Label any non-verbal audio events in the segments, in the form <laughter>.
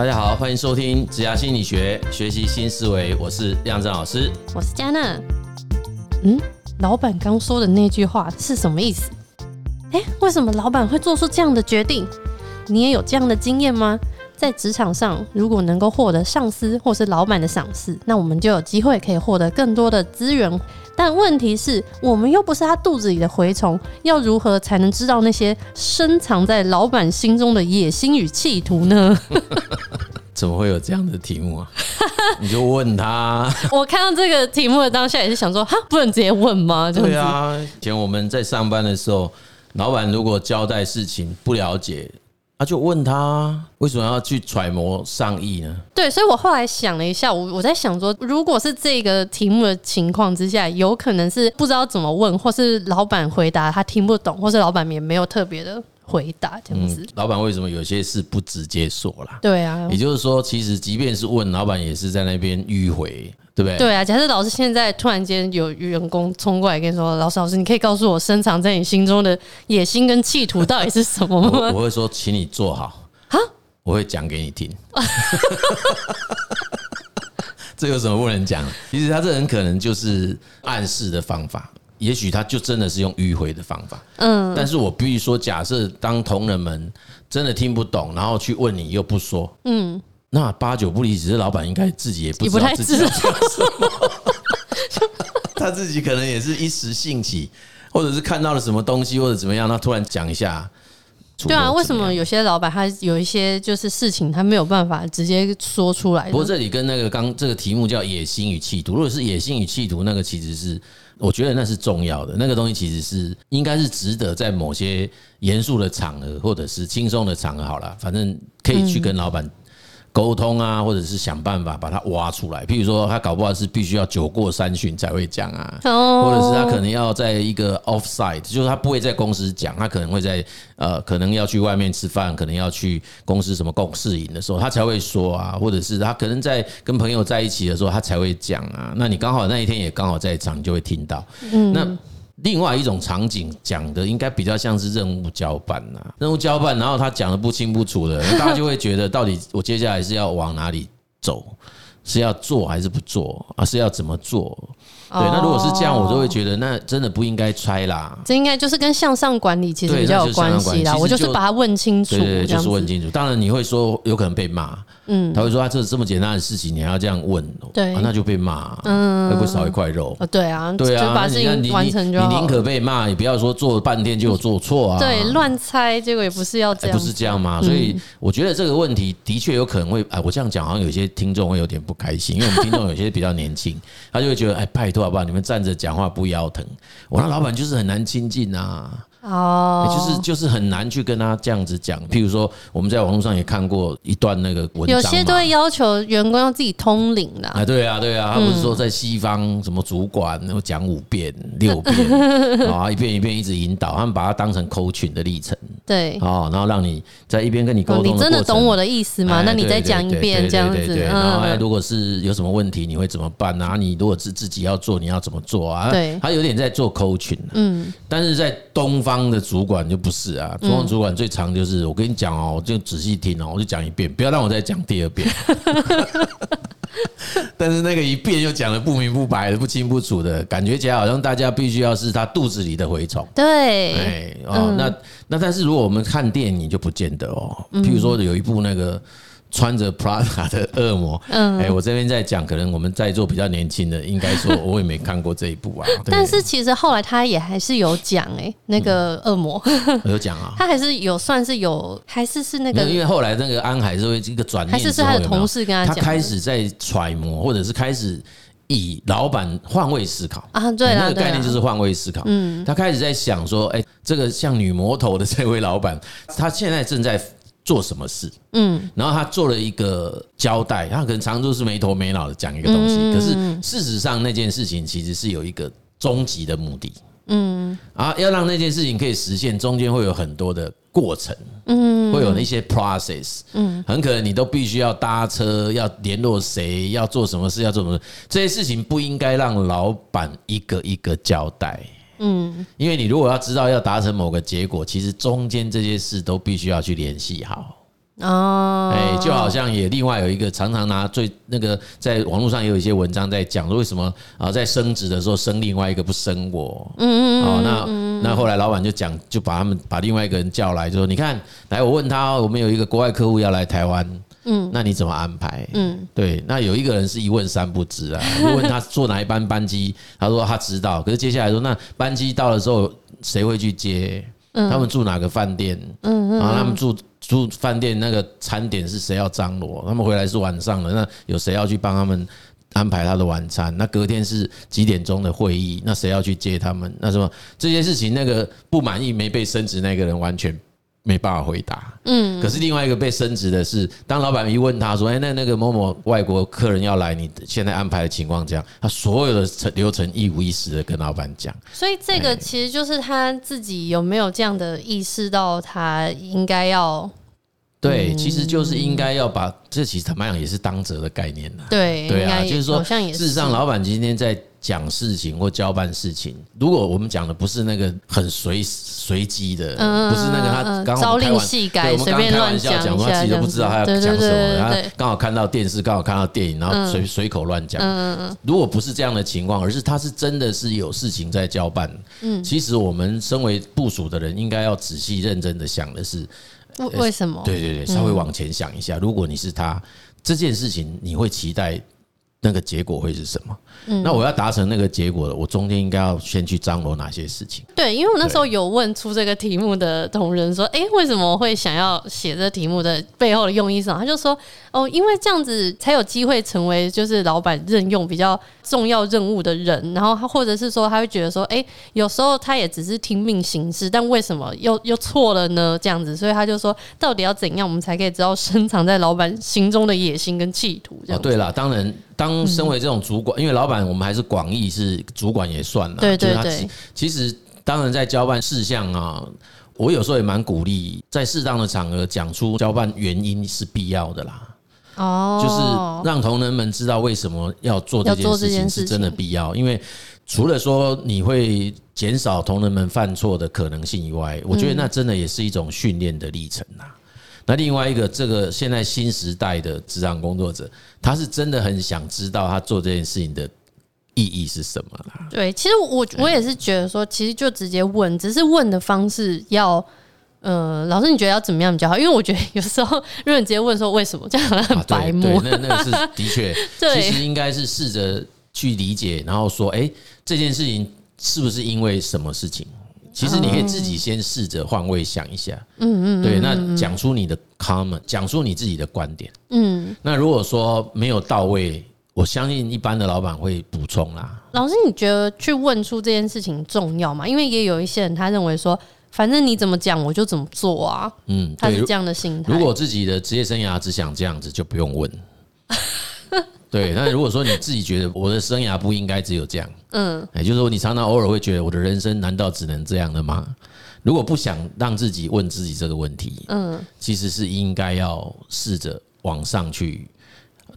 大家好，欢迎收听职涯心理学，学习新思维。我是亮正老师，我是嘉娜。嗯，老板刚说的那句话是什么意思？诶，为什么老板会做出这样的决定？你也有这样的经验吗？在职场上，如果能够获得上司或是老板的赏识，那我们就有机会可以获得更多的资源。但问题是，我们又不是他肚子里的蛔虫，要如何才能知道那些深藏在老板心中的野心与企图呢？<laughs> 怎么会有这样的题目啊？<laughs> 你就问他。我看到这个题目的当下，也是想说，哈，不能直接问吗？对啊，以前我们在上班的时候，老板如果交代事情不了解。他就问他为什么要去揣摩上意呢？对，所以我后来想了一下，我我在想说，如果是这个题目的情况之下，有可能是不知道怎么问，或是老板回答他听不懂，或是老板也没有特别的回答这样子。嗯，老板为什么有些事不直接说啦？对啊，也就是说，其实即便是问老板，也是在那边迂回。对不对？对啊，假设老师现在突然间有员工冲过来跟你说：“老师，老师，你可以告诉我深藏在你心中的野心跟企图到底是什么吗？” <laughs> 我，我会说，请你坐好啊，我会讲给你听。<laughs> 这有什么不能讲？其实他这很可能就是暗示的方法，也许他就真的是用迂回的方法。嗯，但是我必须说，假设当同仁们真的听不懂，然后去问你又不说，嗯。那八九不离十，老板应该自己也不知道自己要讲什么，<laughs> 他自己可能也是一时兴起，或者是看到了什么东西，或者怎么样，他突然讲一下。对啊，为什么有些老板他有一些就是事情他没有办法直接说出来？不过这里跟那个刚这个题目叫野心与企图，如果是野心与企图，那个其实是我觉得那是重要的，那个东西其实是应该是值得在某些严肃的场合或者是轻松的场合好了，反正可以去跟老板。沟通啊，或者是想办法把它挖出来。譬如说，他搞不好是必须要酒过三巡才会讲啊，或者是他可能要在一个 offsite，就是他不会在公司讲，他可能会在呃，可能要去外面吃饭，可能要去公司什么共事营的时候，他才会说啊，或者是他可能在跟朋友在一起的时候，他才会讲啊。那你刚好那一天也刚好在场，你就会听到。那另外一种场景讲的应该比较像是任务交办呐，任务交办，然后他讲的不清不楚的，<laughs> 大家就会觉得到底我接下来是要往哪里走，是要做还是不做啊？是要怎么做？对，那如果是这样，我就会觉得那真的不应该拆啦。这应该就是跟向上管理其实比较有关系啦。我就是把它问清楚，对，就是问清楚。当然你会说有可能被骂。嗯，他会说啊这这么简单的事情，你还要这样问，对，那就被骂，嗯，会不会少一块肉？对啊，对啊，就把事情完成就好。你宁可被骂，也不要说做了半天就有做错啊。对，乱猜，结果也不是要这样，不是这样吗？所以我觉得这个问题的确有可能会，哎，我这样讲好像有些听众会有点不开心，因为我们听众有些比较年轻，他就会觉得，哎，拜托好不好？你们站着讲话不腰疼，我那老板就是很难亲近啊。哦，就是就是很难去跟他这样子讲。譬如说，我们在网络上也看过一段那个文章，有些都会要求员工要自己通灵的。啊，对啊，对啊，他不是说在西方什么主管然后讲五遍六遍 <laughs> 啊，一遍一遍一直引导，他们把它当成 coaching 的历程。对，哦，然后让你在一边跟你沟通，你真的懂我的意思吗？那你再讲一遍这样子。然后，如果是有什么问题，你会怎么办啊？你如果是自己要做，你要怎么做啊？对，他有点在做 coaching。嗯，但是在东方。方的主管就不是啊，中方主管最常就是我跟你讲哦，我就仔细听哦，我就讲一遍，不要让我再讲第二遍。<laughs> 但是那个一遍又讲的不明不白的、不清不楚的感觉起来，好像大家必须要是他肚子里的蛔虫。对，哎哦，那那但是如果我们看电影就不见得哦，譬如说有一部那个。穿着 Prada 的恶魔，嗯，哎，我这边在讲，可能我们在座比较年轻的，应该说我也没看过这一部啊。<laughs> 但是其实后来他也还是有讲，哎，那个恶魔。<laughs> 有讲啊，他还是有算是有，还是是那个，因为后来那个安海是会一个转念，还是是他的同事跟他讲，他开始在揣摩，或者是开始以老板换位思考。啊，对，那个概念就是换位思考，嗯，他开始在想说，哎，这个像女魔头的这位老板，他现在正在。做什么事？嗯，然后他做了一个交代，他可能常常都是没头没脑的讲一个东西，可是事实上那件事情其实是有一个终极的目的，嗯，啊，要让那件事情可以实现，中间会有很多的过程，嗯，会有一些 process，嗯，很可能你都必须要搭车，要联络谁，要做什么事，要做什么事，这些事情不应该让老板一个一个交代。嗯，因为你如果要知道要达成某个结果，其实中间这些事都必须要去联系好。哦，哎，就好像也另外有一个常常拿最那个在网络上也有一些文章在讲说为什么啊在升职的时候升另外一个不升我，嗯嗯嗯，哦那那后来老板就讲就把他们把另外一个人叫来就说你看来我问他我们有一个国外客户要来台湾，嗯，那你怎么安排？嗯，对，那有一个人是一问三不知啊，<laughs> 就问他坐哪一班班机，他说他知道，可是接下来说那班机到了之后谁会去接？他们住哪个饭店？嗯，然后他们住。住饭店那个餐点是谁要张罗？他们回来是晚上了，那有谁要去帮他们安排他的晚餐？那隔天是几点钟的会议？那谁要去接他们？那什么这些事情，那个不满意没被升职那个人完全。没办法回答，嗯，可是另外一个被升职的是，当老板一问他说：“哎，那那个某某外国客人要来，你现在安排的情况这样？”他所有的程流程一五一十的跟老板讲。所以这个其实就是他自己有没有这样的意识到，他应该要。对，其实就是应该要把这其实坦白讲也是当责的概念呐。对，对啊，就是说，事实上，老板今天在讲事情或交办事情，如果我们讲的不是那个很随随机的，不是那个他刚好开玩笑，我们刚开玩笑讲，他自己都不知道他要讲什么，他刚好看到电视，刚好看到电影，然后随随口乱讲。如果不是这样的情况，而是他是真的是有事情在交办，嗯，其实我们身为部署的人，应该要仔细认真的想的是。为什么？对对对，稍微往前想一下，如果你是他，这件事情你会期待那个结果会是什么？嗯那我要达成那个结果了，我中间应该要先去张罗哪些事情？对，因为我那时候有问出这个题目的同仁说：“哎，为什么会想要写这题目的背后的用意是什么？”他就说：“哦，因为这样子才有机会成为就是老板任用比较重要任务的人，然后他或者是说他会觉得说：哎，有时候他也只是听命行事，但为什么又又错了呢？这样子，所以他就说，到底要怎样我们才可以知道深藏在老板心中的野心跟企图？这样。”对了，当然。当身为这种主管，因为老板我们还是广义是主管也算了。对对对。其实当然在交办事项啊，我有时候也蛮鼓励，在适当的场合讲出交办原因是必要的啦。哦。就是让同仁们知道为什么要做这件事情是真的必要，因为除了说你会减少同仁们犯错的可能性以外，我觉得那真的也是一种训练的历程呐。那另外一个，这个现在新时代的职场工作者，他是真的很想知道他做这件事情的意义是什么啦。对，其实我我也是觉得说，其实就直接问，只是问的方式要，呃，老师你觉得要怎么样比较好？因为我觉得有时候 <laughs> 如果你直接问说为什么，这样很白目。那那个是的确，<laughs> 其实应该是试着去理解，然后说，哎，这件事情是不是因为什么事情？其实你可以自己先试着换位想一下，嗯嗯，对，那讲出你的 comment，讲出你自己的观点，嗯，那如果说没有到位，我相信一般的老板会补充啦。老师，你觉得去问出这件事情重要吗？因为也有一些人他认为说，反正你怎么讲我就怎么做啊，嗯，他是这样的心态。如果自己的职业生涯只想这样子，就不用问。<laughs> 对，那如果说你自己觉得我的生涯不应该只有这样，嗯，也就是说你常常偶尔会觉得我的人生难道只能这样的吗？如果不想让自己问自己这个问题，嗯，其实是应该要试着往上去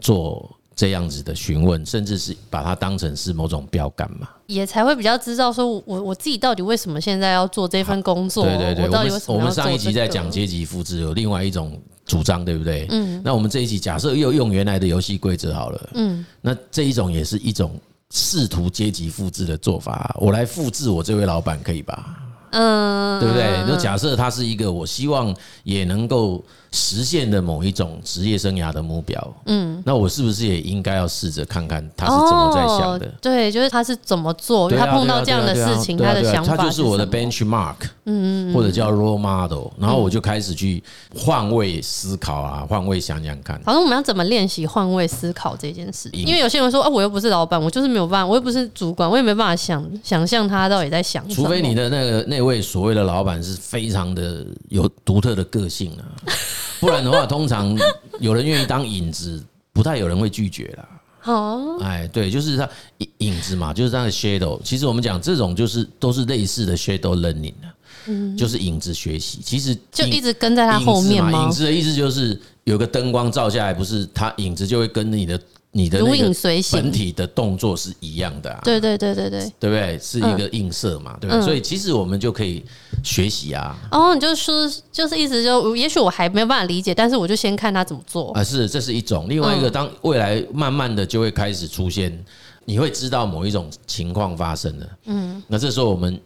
做这样子的询问，甚至是把它当成是某种标杆嘛，也才会比较知道说我我自己到底为什么现在要做这份工作？对对对，我们我们上一集在讲阶级复制，有另外一种。主张对不对？嗯，那我们这一期假设又用原来的游戏规则好了，嗯，那这一种也是一种试图阶级复制的做法，我来复制我这位老板可以吧？嗯，对不对？就假设他是一个我希望也能够。实现的某一种职业生涯的目标，嗯，那我是不是也应该要试着看看他是怎么在想的？对，就是他是怎么做，他碰到这样的事情，他的想法，他就是我的 benchmark，嗯，或者叫 role model，然后我就开始去换位思考啊，换位想想看。反正我们要怎么练习换位思考这件事？因为有些人说啊，我又不是老板，我就是没有办法，我又不是主管，我也没办法想想象他到底在想什么。除非你的那个那位所谓的老板是非常的有独特的个性啊。<laughs> 不然的话，通常有人愿意当影子，不太有人会拒绝啦。哦，哎，对，就是他影影子嘛，就是他的 shadow。其实我们讲这种就是都是类似的 shadow learning 的，嗯，就是影子学习。其实就一直跟在他后面嘛？影子的意思就是有个灯光照下来，不是他影子就会跟你的。你的如影随形，本体的动作是一样的啊。对对对对对，对不对？是一个映射嘛，对不对？所以其实我们就可以学习啊。哦，你就说，就是意思就，也许我还没有办法理解，但是我就先看他怎么做啊。是，这是一种。另外一个，当未来慢慢的就会开始出现，你会知道某一种情况发生了。嗯，那这时候我们。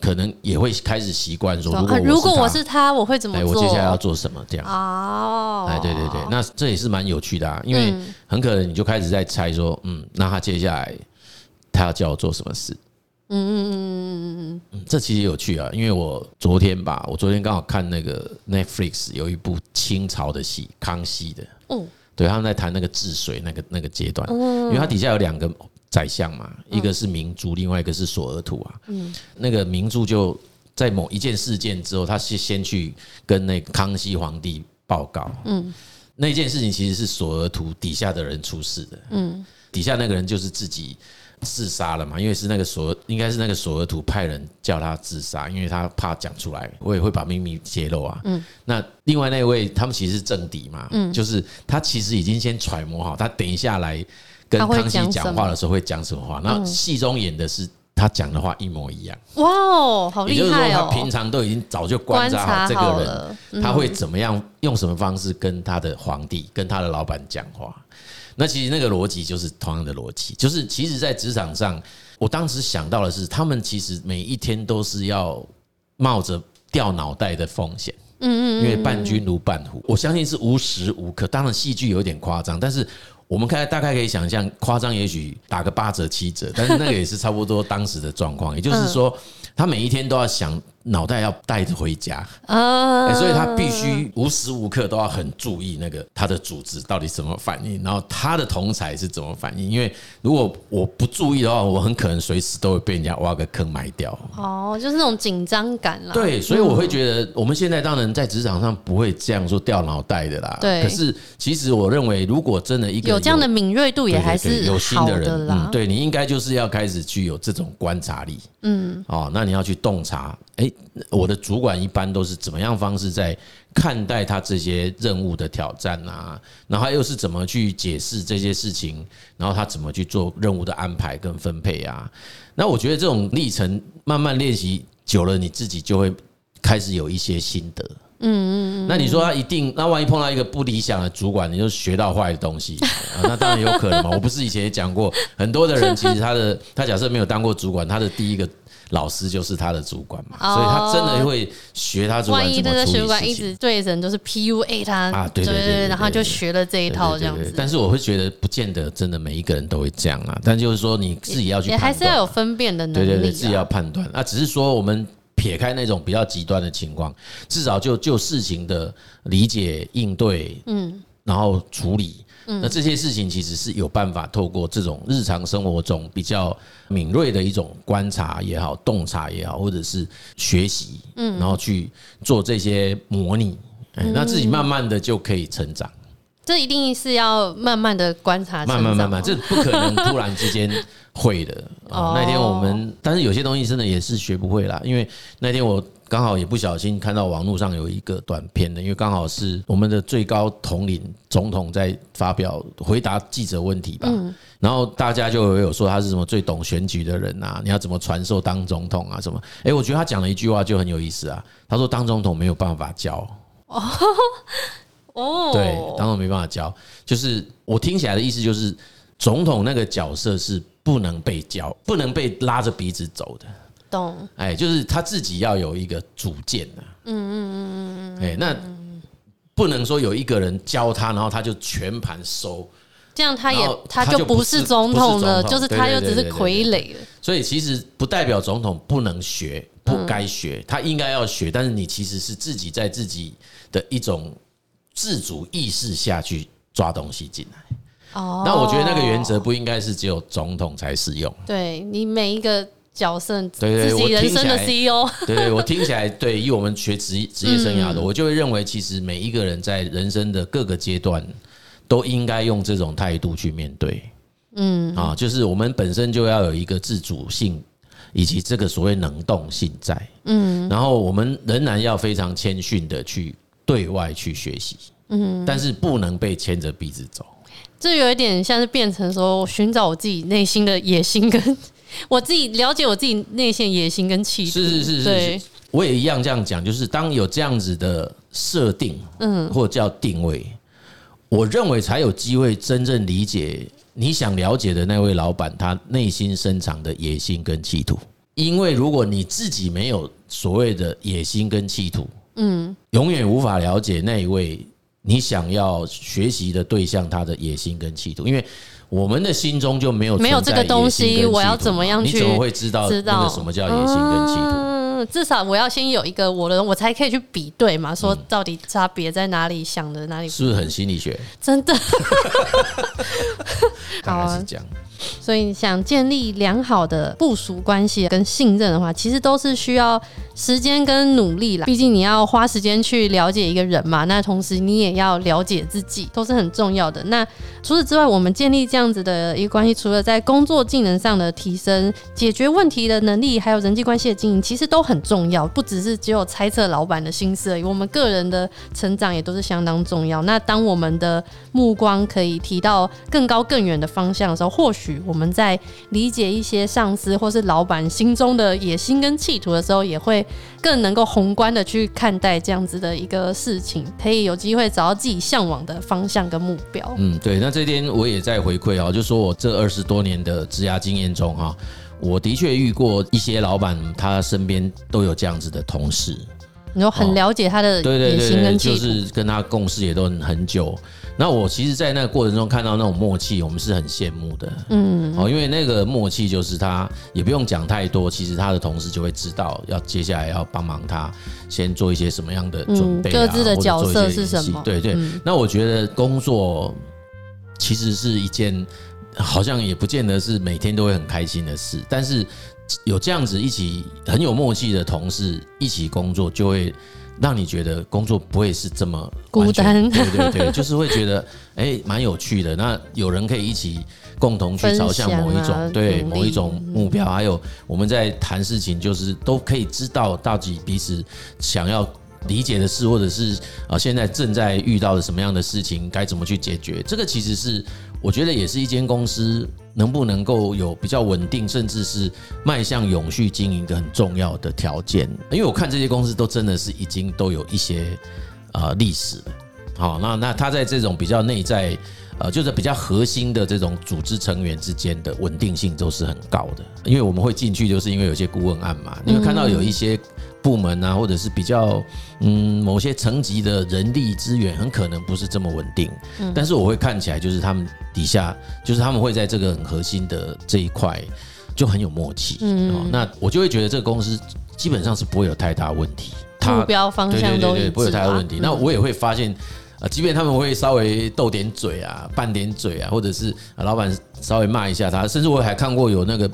可能也会开始习惯说，如果我是他，我会怎么做？我接下来要做什么？这样哦，哎，对对对，那这也是蛮有趣的啊，因为很可能你就开始在猜说，嗯，那他接下来他要叫我做什么事？嗯嗯嗯嗯嗯嗯，这其实有趣啊，因为我昨天吧，我昨天刚好看那个 Netflix 有一部清朝的戏，康熙的，嗯，对，他们在谈那个治水那个那个阶段，因为它底下有两个。宰相嘛，一个是明珠，另外一个是索额图啊。嗯，那个明珠就在某一件事件之后，他是先去跟那个康熙皇帝报告。嗯，那件事情其实是索额图底下的人出事的。嗯，底下那个人就是自己自杀了嘛，因为是那个索，应该是那个索额图派人叫他自杀，因为他怕讲出来，我也会把秘密揭露啊。嗯，那另外那位他们其实是政敌嘛，嗯，就是他其实已经先揣摩好，他等一下来。跟康熙讲话的时候会讲什么话？那戏中演的是他讲的话一模一样。哇哦，好厉害哦！也就是说，他平常都已经早就观察好这个人，他会怎么样，用什么方式跟他的皇帝、跟他的老板讲话。那其实那个逻辑就是同样的逻辑，就是其实，在职场上，我当时想到的是，他们其实每一天都是要冒着掉脑袋的风险。嗯嗯，因为伴君如伴虎，我相信是无时无刻。当然，戏剧有点夸张，但是。我们看，大概可以想象，夸张也许打个八折七折，但是那个也是差不多当时的状况。也就是说，他每一天都要想。脑袋要带着回家，啊，所以他必须无时无刻都要很注意那个他的组织到底怎么反应，然后他的同才是怎么反应。因为如果我不注意的话，我很可能随时都会被人家挖个坑埋掉。哦，就是那种紧张感啦。对，所以我会觉得我们现在当然在职场上不会这样说掉脑袋的啦。对。可是其实我认为，如果真的一个有，有这样的敏锐度，也还是有心的人，嗯，对你应该就是要开始具有这种观察力。嗯。哦，那你要去洞察。哎，我的主管一般都是怎么样方式在看待他这些任务的挑战啊？然后他又是怎么去解释这些事情？然后他怎么去做任务的安排跟分配啊？那我觉得这种历程慢慢练习久了，你自己就会开始有一些心得。嗯嗯嗯。那你说他一定？那万一碰到一个不理想的主管，你就学到坏的东西？<laughs> 那当然有可能嘛。我不是以前也讲过，很多的人其实他的他假设没有当过主管，他的第一个。老师就是他的主管嘛，所以他真的会学他主管怎么处理事情。万一那个主管一直对人都是 PUA 他啊，对对对，然后就学了这一套这样子。但是我会觉得，不见得真的每一个人都会这样啊。但就是说，你自己要去，也还是要有分辨的能力。对对对，自己要判断。那只是说，我们撇开那种比较极端的情况，至少就就事情的理解、应对，嗯，然后处理。那这些事情其实是有办法透过这种日常生活中比较敏锐的一种观察也好、洞察也好，或者是学习，嗯，然后去做这些模拟，那自己慢慢的就可以成长。这一定是要慢慢的观察，慢慢慢慢，这不可能突然之间会的。那天我们，但是有些东西真的也是学不会啦，因为那天我。刚好也不小心看到网络上有一个短片的，因为刚好是我们的最高统领总统在发表回答记者问题吧，然后大家就有说他是什么最懂选举的人啊，你要怎么传授当总统啊什么？诶，我觉得他讲了一句话就很有意思啊，他说当总统没有办法教。哦，哦，对，当总统没办法教，就是我听起来的意思就是总统那个角色是不能被教，不能被拉着鼻子走的。懂，哎，就是他自己要有一个主见的，嗯嗯嗯嗯嗯，哎，那不能说有一个人教他，然后他就全盘收，这样他也他就不是总统了，就是他又只是傀儡了。所以其实不代表总统不能学，不该学，他应该要学，但是你其实是自己在自己的一种自主意识下去抓东西进来。哦，那我觉得那个原则不应该是只有总统才适用，对你每一个。角色，对对，自己人生的 CEO，对对，我听起来，对，以我们学职职业生涯的，我就会认为，其实每一个人在人生的各个阶段，都应该用这种态度去面对。嗯，啊，就是我们本身就要有一个自主性，以及这个所谓能动性在。嗯，然后我们仍然要非常谦逊的去对外去学习。嗯，但是不能被牵着鼻子走。这有一点像是变成说寻找我自己内心的野心，跟我自己了解我自己内心的野心跟气度。是是是是，对，我也一样这样讲，就是当有这样子的设定，嗯，或叫定位，我认为才有机会真正理解你想了解的那位老板他内心深藏的野心跟企图。因为如果你自己没有所谓的野心跟企图，嗯，永远无法了解那一位。你想要学习的对象，他的野心跟企图，因为我们的心中就没有没有这个东西，我要怎么样去？你怎么会知道那个什么叫野心跟企图？嗯，至少我要先有一个我的，我才可以去比对嘛，说到底差别在哪里，想的哪里？是不是很心理学？真的，<laughs> <laughs> 当然是这样。所以，想建立良好的部署关系跟信任的话，其实都是需要时间跟努力啦。毕竟你要花时间去了解一个人嘛，那同时你也要了解自己，都是很重要的。那除此之外，我们建立这样子的一个关系，除了在工作技能上的提升、解决问题的能力，还有人际关系的经营，其实都很重要。不只是只有猜测老板的心思而已，我们个人的成长也都是相当重要。那当我们的目光可以提到更高更远的方向的时候，或许。我们在理解一些上司或是老板心中的野心跟企图的时候，也会更能够宏观的去看待这样子的一个事情，可以有机会找到自己向往的方向跟目标。嗯，对。那这边我也在回馈啊，就说我这二十多年的职涯经验中哈，我的确遇过一些老板，他身边都有这样子的同事，你就很了解他的野心跟企图，就是跟他共事也都很久。那我其实，在那个过程中看到那种默契，我们是很羡慕的。嗯，哦，因为那个默契就是他也不用讲太多，其实他的同事就会知道要接下来要帮忙他先做一些什么样的准备啊，各自的角色是什么？对对。那我觉得工作其实是一件好像也不见得是每天都会很开心的事，但是有这样子一起很有默契的同事一起工作，就会。让你觉得工作不会是这么孤单，对对对，<laughs> 就是会觉得哎，蛮有趣的。那有人可以一起共同去朝向某一种对某一种目标，还有我们在谈事情，就是都可以知道到底彼此想要理解的事，或者是啊现在正在遇到的什么样的事情，该怎么去解决。这个其实是我觉得也是一间公司。能不能够有比较稳定，甚至是迈向永续经营的很重要的条件？因为我看这些公司都真的是已经都有一些呃历史了。好，那那他在这种比较内在呃，就是比较核心的这种组织成员之间的稳定性都是很高的。因为我们会进去，就是因为有些顾问案嘛，你会看到有一些。部门啊，或者是比较嗯某些层级的人力资源，很可能不是这么稳定。嗯，但是我会看起来，就是他们底下，就是他们会在这个很核心的这一块就很有默契。嗯，那我就会觉得这个公司基本上是不会有太大问题。目标方向都不会有太大问题。那我也会发现，呃，即便他们会稍微斗点嘴啊，拌点嘴啊，或者是老板稍微骂一下他，甚至我还看过有那个。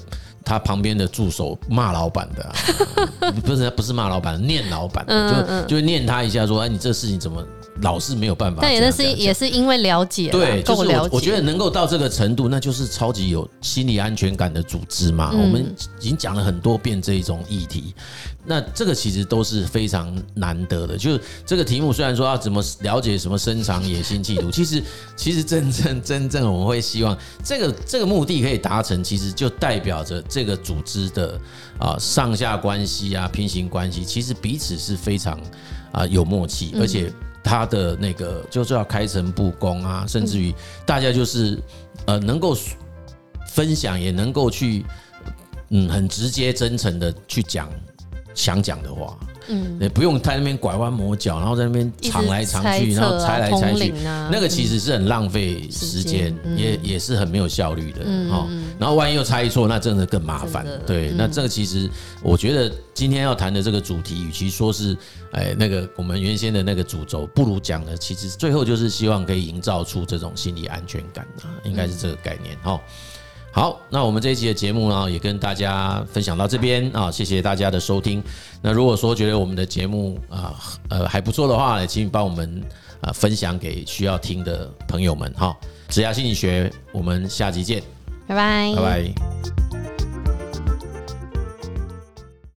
他旁边的助手骂老板的、啊，<laughs> 不是不是骂老板，念老板的，就就念他一下，说：“哎，你这事情怎么老是没有办法？”但也是也是因为了解，对，就是我我觉得能够到这个程度，那就是超级有心理安全感的组织嘛。我们已经讲了很多遍这一种议题。那这个其实都是非常难得的，就是这个题目虽然说要怎么了解什么深藏野心企图，其实其实真正真正我们会希望这个这个目的可以达成，其实就代表着这个组织的啊上下关系啊平行关系，其实彼此是非常啊有默契，而且他的那个就是要开诚布公啊，甚至于大家就是呃能够分享，也能够去嗯很直接真诚的去讲。想讲的话，嗯，也不用在那边拐弯抹角，然后在那边藏来藏去，然后猜来猜去，那个其实是很浪费时间，也也是很没有效率的哈。然后万一又猜错，那真的更麻烦。对，那这个其实我觉得今天要谈的这个主题，与其说是哎那个我们原先的那个主轴，不如讲的其实最后就是希望可以营造出这种心理安全感啊，应该是这个概念哈。好，那我们这一期的节目呢，也跟大家分享到这边啊，谢谢大家的收听。那如果说觉得我们的节目啊，呃还不错的话也，请你帮我们啊分享给需要听的朋友们哈。职涯心理学，我们下集见，拜拜，拜拜。